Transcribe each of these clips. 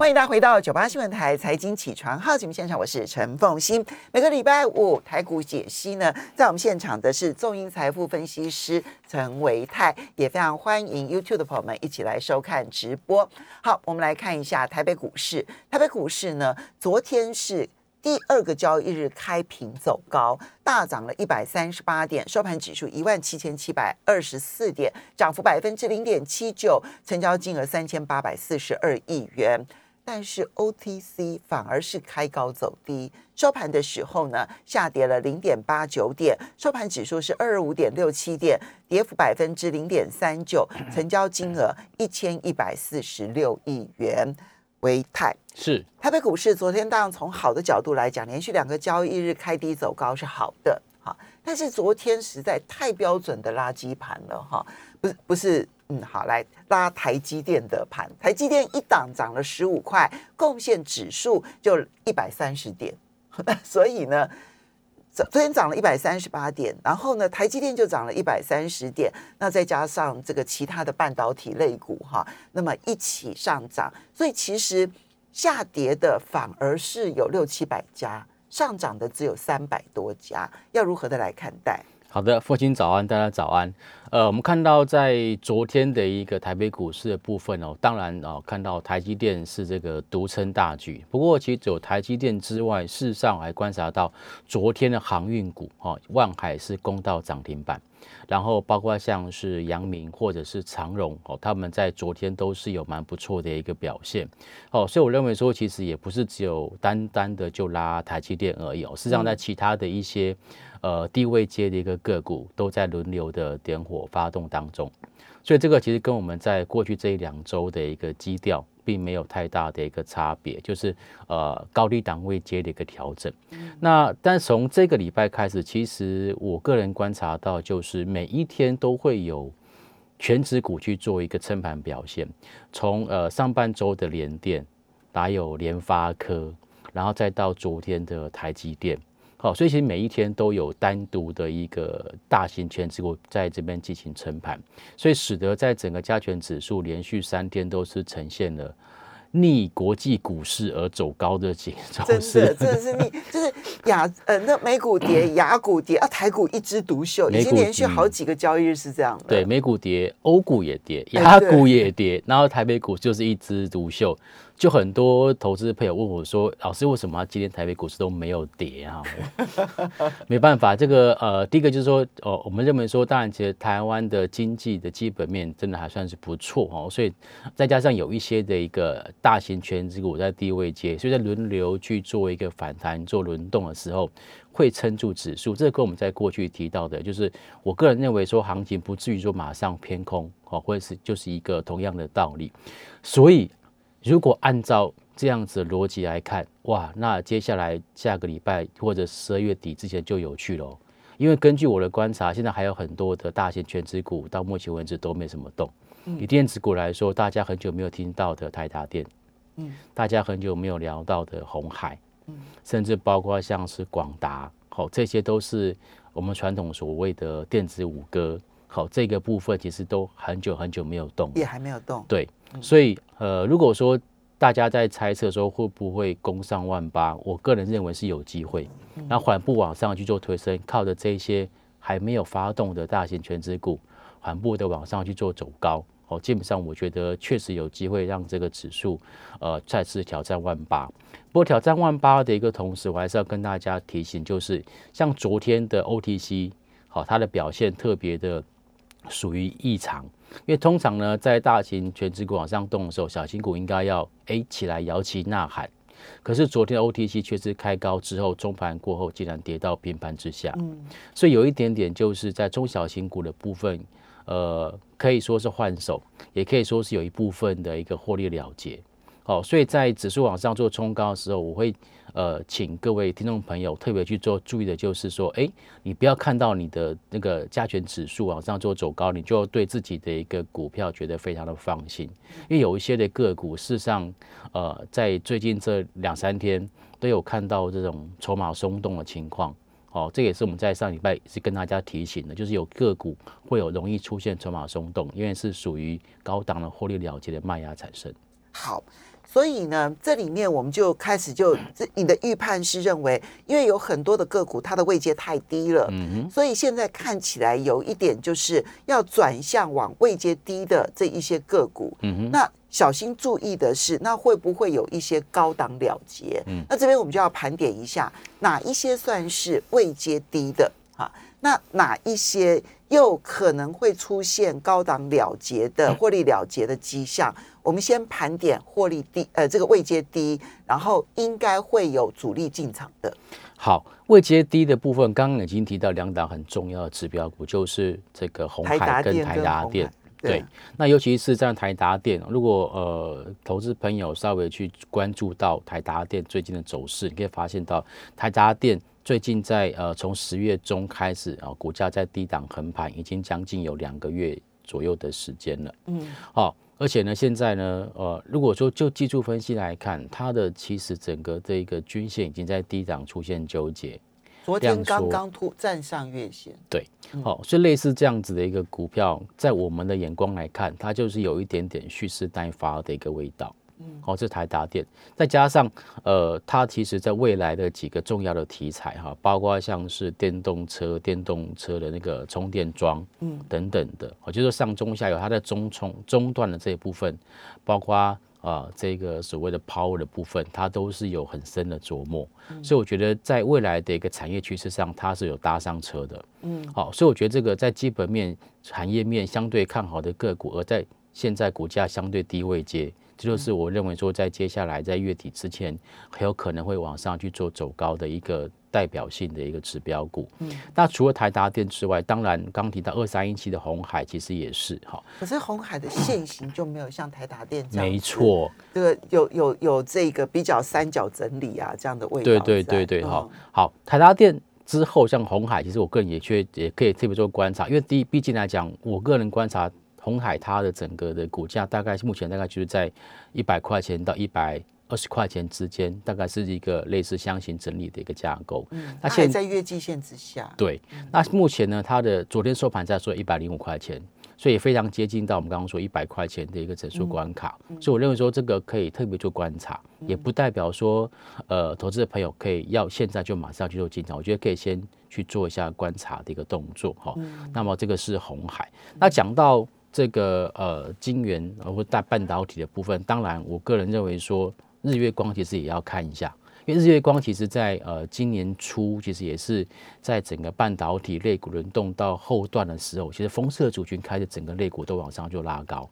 欢迎大家回到九八新闻台财经起床号节目现场，我是陈凤欣。每个礼拜五台股解析呢，在我们现场的是众英财富分析师陈维泰，也非常欢迎 YouTube 的朋友们一起来收看直播。好，我们来看一下台北股市。台北股市呢，昨天是第二个交易日开平走高，大涨了一百三十八点，收盘指数一万七千七百二十四点，涨幅百分之零点七九，成交金额三千八百四十二亿元。但是 OTC 反而是开高走低，收盘的时候呢，下跌了零点八九点，收盘指数是二二五点六七点，跌幅百分之零点三九，成交金额一千一百四十六亿元。为泰是台北股市昨天当然从好的角度来讲，连续两个交易日开低走高是好的哈，但是昨天实在太标准的垃圾盘了哈，不是不是。嗯，好，来拉台积电的盘，台积电一档涨了十五块，贡献指数就一百三十点，所以呢，昨昨天涨了一百三十八点，然后呢，台积电就涨了一百三十点，那再加上这个其他的半导体类股哈，那么一起上涨，所以其实下跌的反而是有六七百家，上涨的只有三百多家，要如何的来看待？好的，父亲早安，大家早安。呃，我们看到在昨天的一个台北股市的部分哦，当然哦，看到台积电是这个独撑大局。不过，其实有台积电之外，事实上还观察到昨天的航运股哦，万海是攻到涨停板，然后包括像是阳明或者是长荣哦，他们在昨天都是有蛮不错的一个表现哦。所以我认为说，其实也不是只有单单的就拉台积电而已哦，事实上在其他的一些。呃，低位阶的一个个股都在轮流的点火发动当中，所以这个其实跟我们在过去这一两周的一个基调并没有太大的一个差别，就是呃高低档位接的一个调整。那但从这个礼拜开始，其实我个人观察到，就是每一天都会有全指股去做一个撑盘表现。从呃上半周的联电，还有联发科，然后再到昨天的台积电。好，所以其实每一天都有单独的一个大型全指股在这边进行撑盘，所以使得在整个加权指数连续三天都是呈现了逆国际股市而走高的节奏。真的，真的是逆，就是亚呃，那美股跌，亚股跌，啊，台股一枝独秀，已经连续好几个交易日是这样的。对，美股跌，欧股也跌，亚股也跌，然后台北股就是一枝独秀。就很多投资朋友问我说：“老师，为什么今天台北股市都没有跌啊？”没办法，这个呃，第一个就是说，哦，我们认为说，当然，其实台湾的经济的基本面真的还算是不错哦，所以再加上有一些的一个大型全职股在低位接，所以在轮流去做一个反弹、做轮动的时候，会撑住指数。这跟我们在过去提到的，就是我个人认为说，行情不至于说马上偏空哦，或者是就是一个同样的道理，所以。如果按照这样子的逻辑来看，哇，那接下来下个礼拜或者十二月底之前就有趣喽。因为根据我的观察，现在还有很多的大型全职股到目前为止都没什么动。以电子股来说，大家很久没有听到的台达电，嗯，大家很久没有聊到的红海，嗯，甚至包括像是广达，好，这些都是我们传统所谓的电子五哥。好，这个部分其实都很久很久没有动，也还没有动。对，所以呃，如果说大家在猜测说会不会攻上万八，我个人认为是有机会。那缓步往上去做推升，靠着这些还没有发动的大型全资股，缓步的往上去做走高，哦，基本上我觉得确实有机会让这个指数呃再次挑战万八。不过挑战万八的一个同时，我还是要跟大家提醒，就是像昨天的 OTC，好，它的表现特别的。属于异常，因为通常呢，在大型全指股往上动的时候，小型股应该要哎起来摇旗呐喊。可是昨天 OTC 却是开高之后，中盘过后竟然跌到平盘之下。嗯，所以有一点点就是在中小型股的部分，呃，可以说是换手，也可以说是有一部分的一个获利了结。好，所以在指数往上做冲高的时候，我会。呃，请各位听众朋友特别去做注意的，就是说，哎，你不要看到你的那个加权指数往上做走高，你就对自己的一个股票觉得非常的放心，因为有一些的个股，事实上，呃，在最近这两三天都有看到这种筹码松动的情况，哦，这也是我们在上礼拜是跟大家提醒的，就是有个股会有容易出现筹码松动，因为是属于高档的获利了结的卖压产生。好。所以呢，这里面我们就开始就 这你的预判是认为，因为有很多的个股它的位阶太低了，嗯哼，所以现在看起来有一点就是要转向往位阶低的这一些个股。嗯哼，那小心注意的是，那会不会有一些高档了结？嗯那这边我们就要盘点一下，哪一些算是位阶低的啊？那哪一些又可能会出现高档了结的 获利了结的迹象？我们先盘点获利低，呃，这个位阶低，然后应该会有主力进场的。好，位阶低的部分，刚刚已经提到两档很重要的指标股，就是这个红海跟台达电。对，那尤其是在台达电，如果呃投资朋友稍微去关注到台达电最近的走势，你可以发现到台达电最近在呃从十月中开始啊、股价在低档横盘，已经将近有两个月左右的时间了。嗯，好、而且呢，现在呢，呃，如果说就技术分析来看，它的其实整个这个均线已经在低档出现纠结。昨天刚刚突站上月线，对，好、所以类似这样子的一个股票，在我们的眼光来看，它就是有一点点蓄势待发的一个味道。嗯，好、这台达电，再加上呃，它其实在未来的几个重要的题材哈，包括像是电动车、电动车的那个充电桩，嗯，等等的，我就说上中下游它在中冲中段的这一部分，包括啊、这个所谓的 power 的部分，它都是有很深的琢磨，所以我觉得在未来的一个产业趋势上，它是有搭上车的。嗯，好，所以我觉得这个在基本面、产业面相对看好的个股，而在现在股价相对低位阶，这就是我认为说在接下来在月底之前，很有可能会往上去做走高的一个代表性的一个指标股。嗯，那除了台达电之外，当然刚提到二三一七的红海其实也是哈，可是红海的线型就没有像台达电这样，没，错。这个有有有这个比较三角整理啊这样的味道对在，对对对，嗯好，好，台达电之后像红海，其实我个人也确也可以特别做观察，因为第一，毕竟来讲，我个人观察红海它的整个的股价大概目前大概就是在一百块钱到一百二十块钱之间，大概是一个类似箱型整理的一个架构。嗯，那现在月季线之下，对，那目前呢，它的昨天收盘价说一百零五块钱，所以非常接近到我们刚刚说一百块钱的一个整数关卡，所以我认为说这个可以特别做观察，也不代表说呃投资的朋友可以要现在就马上去做进场，我觉得可以先去做一下观察的一个动作哈。那么这个是红海，那讲到。这个呃晶圆呃或大半导体的部分，当然我个人认为说日月光其实也要看一下，因为日月光其实在呃今年初，其实也是在整个半导体肋骨轮动到后段的时候，其实封测族群开始整个肋骨都往上就拉高。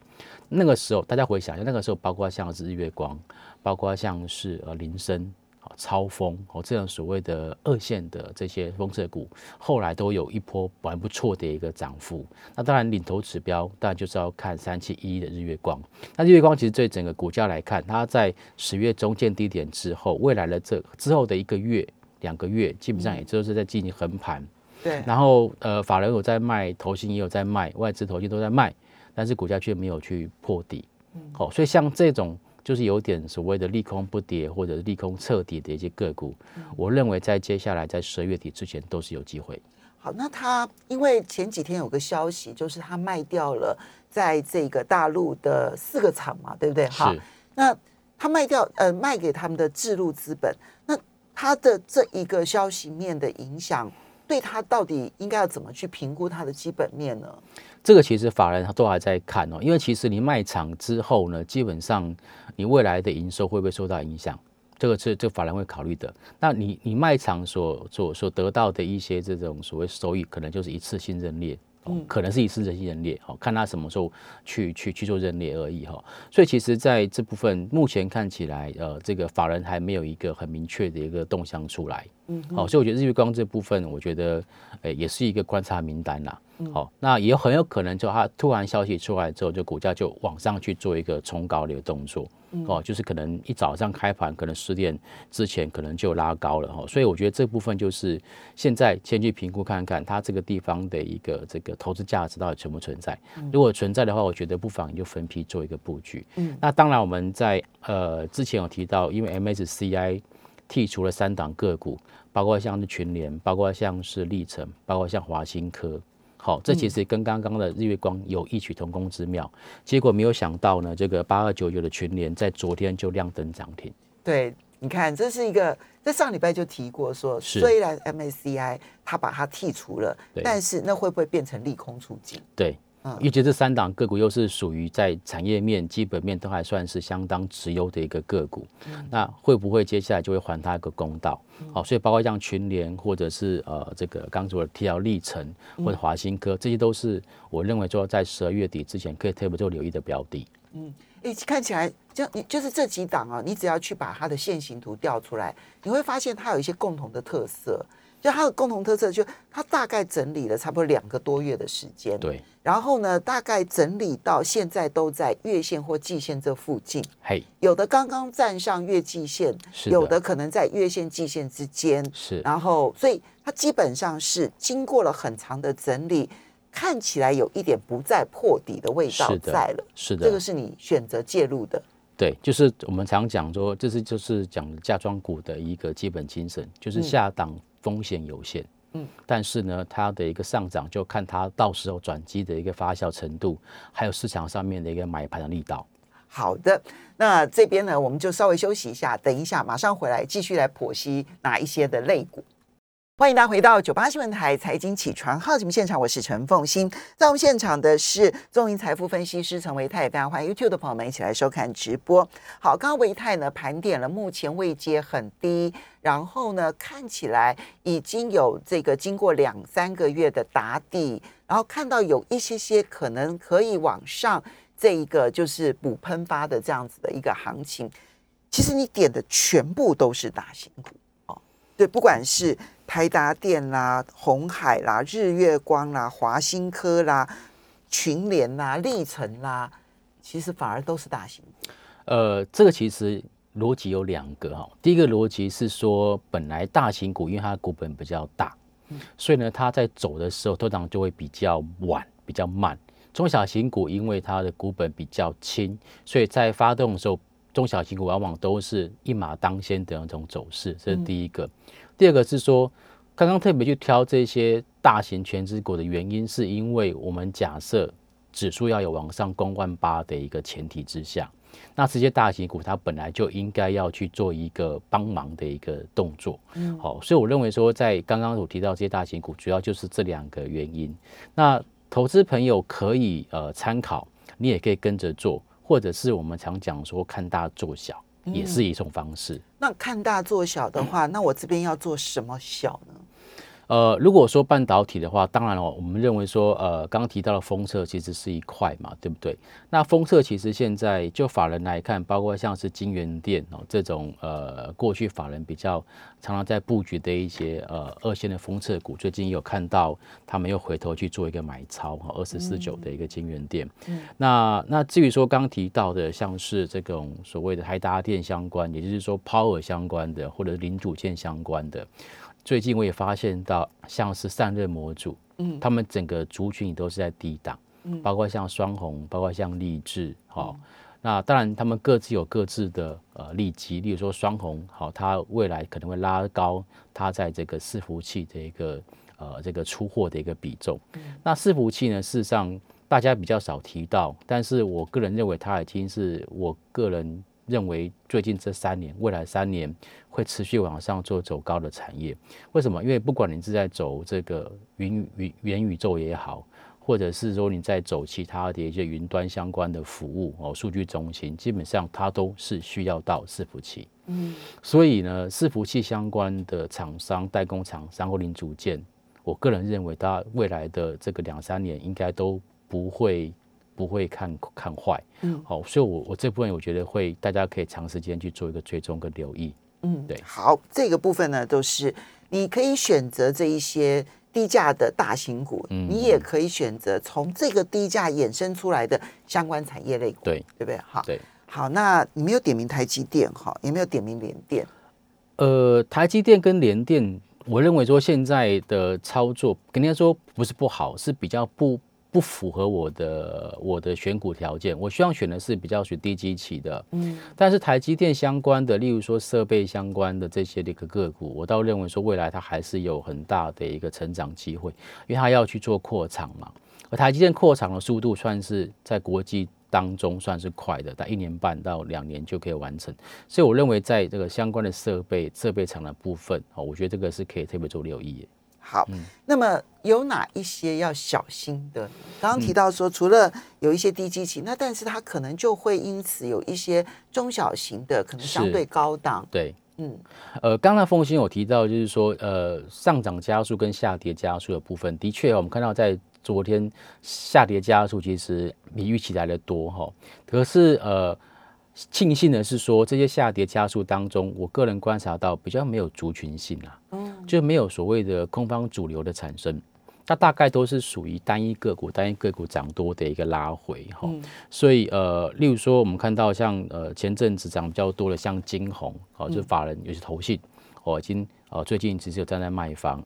那个时候大家回想一下，那个时候包括像是日月光，包括像是呃林森。好，超风哦，这样所谓的二线的这些风车股，后来都有一波蛮不错的一个涨幅。那当然，领头指标当然就是要看三七一的日月光。那日月光其实对整个股价来看，它在十月中见低点之后，未来的这之后的一个月、两个月，基本上也就是在进行横盘。对，然后呃，法人有在卖，投信也有在卖，外资投信都在卖，但是股价却没有去破底。好、所以像这种就是有点所谓的利空不跌或者是利空彻底的一些个股，我认为在接下来在十二月底之前都是有机会。好，那他因为前几天有个消息，就是他卖掉了在这个大陆的四个厂嘛，对不对？好，那他卖掉呃卖给他们的智路资本，那他的这一个消息面的影响，对他到底应该要怎么去评估它的基本面呢？这个其实法人都还在看哦，因为其实你卖场之后呢，基本上你未来的营收会不会受到影响？这个是这法人会考虑的。那你你卖场所所所得到的一些这种所谓收益，可能就是一次性认列。哦可能是一次性认列，好、看他什么时候去去去做认列而已哈、所以其实在这部分目前看起来，呃，这个法人还没有一个很明确的一个动向出来。嗯，好、所以我觉得日月光这部分，我觉得，诶、也是一个观察名单啦。好、那也很有可能就它突然消息出来之后，就股价就往上去做一个冲高的一个动作。哦，就是可能一早上开盘，可能十点之前可能就拉高了哈、所以我觉得这部分就是现在先去评估看看它这个地方的一个这个投资价值到底存不存在。如果存在的话，我觉得不妨你就分批做一个布局。嗯，那当然我们在呃之前有提到，因为 MSCI 剔除了三档个股，包括像是群联，包括像是历程，包括像华新科。好，这其实跟刚刚的日月光有异曲同工之妙。结果没有想到呢，这个八二九九的群联在昨天就亮灯涨停。对，你看，这是一个在上礼拜就提过说，是虽然 MSCI 它把它剔除了，但是那会不会变成利空出尽？对，嗯尤其这三档个股又是属于在产业面、基本面都还算是相当直优的一个个股，嗯那会不会接下来就会还它一个公道？好、所以包括像群联或者是呃这个刚说的提到历程嗯或者华新科，这些都是我认为说在十二月底之前可以特别做留意的标的。嗯诶，看起来就你就是这几档啊，你只要去把它的线形图调出来，你会发现它有一些共同的特色。就它的共同特色，就它大概整理了差不多两个多月的时间，对，然后呢，大概整理到现在都在月线或季线这附近，嘿，有的刚刚站上月季线，是有的可能在月线、季线之间，是。然后所以它基本上是经过了很长的整理，看起来有一点不再破底的味道是的在了。是的，这个是你选择介入的，对，就是我们常讲说，这是就是讲嫁妆股的一个基本精神，就是嗯下档风险有限，嗯嗯，但是呢，它的一个上涨就看它到时候转机的一个发酵程度，还有市场上面的一个买盘的力道。好的，那这边呢，我们就稍微休息一下，等一下马上回来继续来剖析哪一些的类股。欢迎大家回到九八新闻台财经起床号节目现场，我是陈凤欣。在我们现场的是中银财富分析师陈维泰，非常欢迎 YouTube 的朋友们一起来收看直播。好，刚刚维泰呢盘点了目前位阶很低，然后呢看起来已经有这个经过两三个月的打底，然后看到有一些些可能可以往上这一个就是补喷发的这样子的一个行情。其实你点的全部都是大型股，对，不管是台达电啦、红海啦、日月光啦、华新科啦、群联啦、历程啦，其实反而都是大型股。呃，这个其实逻辑有两个哈。第一个逻辑是说，本来大型股因为它的股本比较大，所以呢，它在走的时候通常就会比较晚、比较慢。中小型股因为它的股本比较轻，所以在发动的时候，中小型股往往都是一马当先的那种走势，这是第一个。第二个是说，刚刚特别去挑这些大型全资股的原因，是因为我们假设指数要有往上攻万八的一个前提之下，那这些大型股它本来就应该要去做一个帮忙的一个动作。嗯，好，所以我认为说，在刚刚我提到这些大型股，主要就是这两个原因。那投资朋友可以呃参考，你也可以跟着做，或者是我们常讲说看大做小，也是一种方式。那看大做小的话，那我这边要做什么小呢？呃，如果说半导体的话，当然了，我们认为说，呃，刚刚提到的封测其实是一块嘛，对不对？那封测其实现在就法人来看，包括像是金源店哦这种呃，过去法人比较常常在布局的一些呃二线的封测股，最近有看到他们又回头去做一个买超哈，二四四九的一个金源店。那那至于说刚刚提到的，像是这种所谓的台达电相关，也就是说 Power 相关的，或者零组件相关的。最近我也发现到，像是散热模组，嗯，他们整个族群也都是在低档，嗯，包括像双红，包括像立志，好、那当然他们各自有各自的呃利基，例如说双红，好、它未来可能会拉高它在这个伺服器的一个呃这个出货的一个比重。那伺服器呢，事实上大家比较少提到，但是我个人认为它已经是我个人认为最近这三年，未来三年会持续往上做走高的产业。为什么？因为不管你是在走这个云云元宇宙也好，或者是说你在走其他的一些云端相关的服务哦，数据中心，基本上它都是需要到伺服器。嗯，所以呢，伺服器相关的厂商、代工厂商或零组件，我个人认为它未来的这个两三年应该都不会不会看看坏。嗯，好，所以我我这部分我觉得会大家可以长时间去做一个追踪跟留意。嗯，对好，这个部分呢，都是你可以选择这一些低价的大型股，嗯你也可以选择从这个低价衍生出来的相关产业类股，对对不对？好，对。好，那你没有点名台积电哈，也没有点名联电，呃，台积电跟联电，我认为说现在的操作，跟人家说不是不好，是比较不不符合我的我的选股条件，我希望选的是比较属低基期的，嗯，但是台积电相关的，例如说设备相关的这些的一个个股，我倒认为说未来它还是有很大的一个成长机会，因为它要去做扩厂嘛，而台积电扩厂的速度算是在国际当中算是快的，但一年半到两年就可以完成，所以我认为在这个相关的设备设备厂的部分，哦，我觉得这个是可以特别做留意。好，那么有哪一些要小心的？刚刚提到说，除了有一些低基期，那但是它可能就会因此有一些中小型的，可能相对高档。对，嗯，呃，刚才凤欣有提到，就是说，呃，上涨加速跟下跌加速的部分，的确，我们看到在昨天下跌加速其实比预期来的多哈，可是呃。庆幸的是说，这些下跌加速当中，我个人观察到比较没有族群性啊，嗯，就没有所谓的空方主流的产生，它大概都是属于单一个股、单一个股涨多的一个拉回哈。所以呃，例如说我们看到像呃前阵子涨比较多的像金红哦，就法人有些投信哦，已经呃最近其实有站在卖方，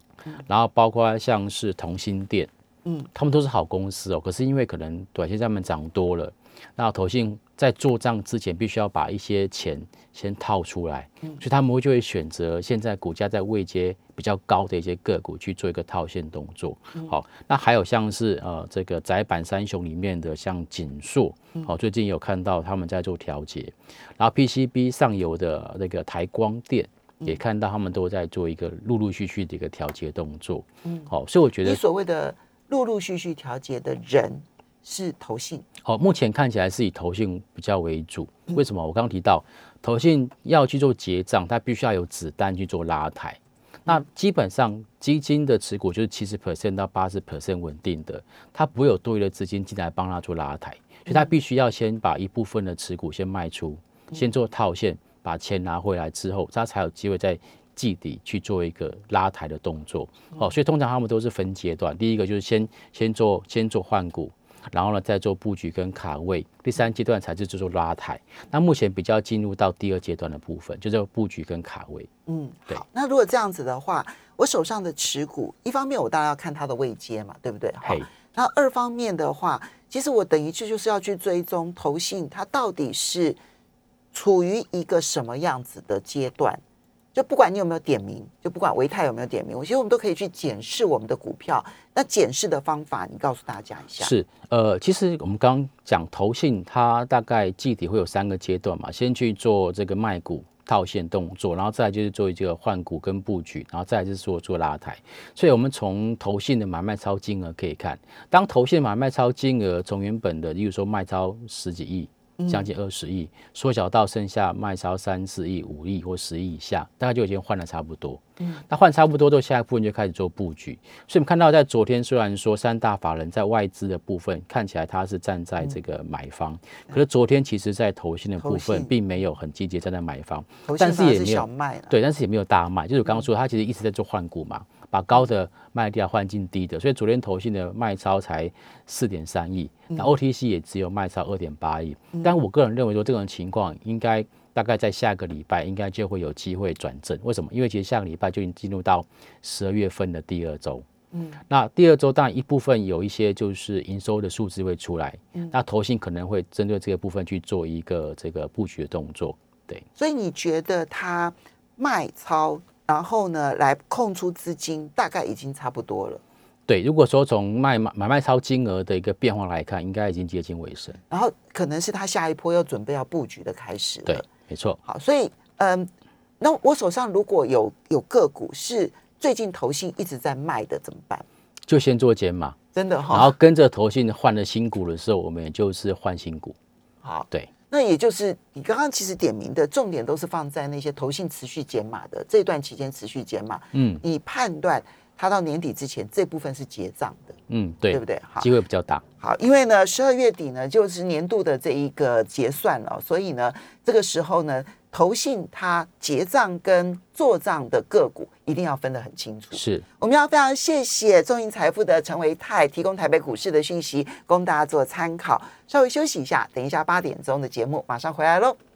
然后包括像是同心店，嗯，他们都是好公司哦，可是因为可能短线上面涨多了，那投信。在做账之前，必须要把一些钱先套出来，所以他们会就会选择现在股价在位阶比较高的一些个股去做一个套现动作。好，那还有像是呃这个窄板三雄里面的像锦硕，好，最近有看到他们在做调节，然后 PCB 上游的那个台光电也看到他们都在做一个陆陆续续的一个调节动作。嗯，好，所以我觉得你所谓的陆陆续续调节的人。是投信哦，目前看起来是以投信比较为主。为什么？我刚刚提到投信要去做结账，它必须要有子弹去做拉抬。那基本上基金的持股就是七十 percent 到八十 percent 稳定的，它不会有多余的资金进来帮它做拉抬，所以它必须要先把一部分的持股先卖出，先做套现，把钱拿回来之后，它才有机会在季底去做一个拉抬的动作。哦，所以通常他们都是分阶段，第一个就是先先做先做换股。然后呢，再做布局跟卡位，第三阶段才是做拉抬。那目前比较进入到第二阶段的部分，就是布局跟卡位。嗯，对。那如果这样子的话，我手上的持股，一方面我当然要看它的位阶嘛，对不对？好。那二方面的话，其实我等于就就是要去追踪投信，它到底是处于一个什么样子的阶段。就不管你有没有点名，就不管维泰有没有点名，我觉得我们都可以去检视我们的股票。那检视的方法，你告诉大家一下。是，呃，其实我们刚讲投信，它大概具体会有三个阶段嘛，先去做这个卖股套现动作，然后再就是做一个换股跟布局，然后再就是做做拉抬。所以，我们从投信的买卖超金额可以看，当投信买卖超金额从原本的，例如说卖超十几亿。将近二十亿，缩小到剩下卖超三四亿、五亿或十亿以下，大概就已经换了差不多。嗯，那换差不多，之后下一部分就开始做布局。所以，我们看到在昨天，虽然说三大法人在外资的部分看起来他是站在这个买方，可是昨天其实在投信的部分并没有很积极站在买方，但是也没有卖，对，但是也没有大卖。就是我刚刚说，他其实一直在做换股嘛。把高的卖掉，换进低的，所以昨天投信的卖超才四点三亿，那 OTC 也只有卖超二点八亿。但我个人认为说，这种情况应该大概在下个礼拜应该就会有机会转正。为什么？因为其实下个礼拜就已经进入到十二月份的第二周。嗯，那第二周当然一部分有一些就是营收的数字会出来，嗯那投信可能会针对这个部分去做一个这个布局的动作。对，所以你觉得它卖超？然后呢，来空出资金，大概已经差不多了。对，如果说从卖买买卖超金额的一个变化来看，应该已经接近尾声。然后可能是他下一波要准备要布局的开始。对，没错。好，所以嗯，那我手上如果有有个股是最近投信一直在卖的，怎么办？就先做减码，真的哈。然后跟着投信换了新股的时候，我们也就是换新股。好，对。那也就是你刚刚其实点名的重点都是放在那些投信持续减码的这段期间持续减码，嗯，以判断它到年底之前这部分是结账的，嗯，对，对不对？好，机会比较大。好，因为呢，十二月底呢就是年度的这一个结算了，所以呢，这个时候呢。投信它结账跟做账的个股一定要分得很清楚。是，我们要非常谢谢中银财富的陈维泰提供台北股市的讯息，供大家做参考。稍微休息一下，等一下八点钟的节目马上回来喽。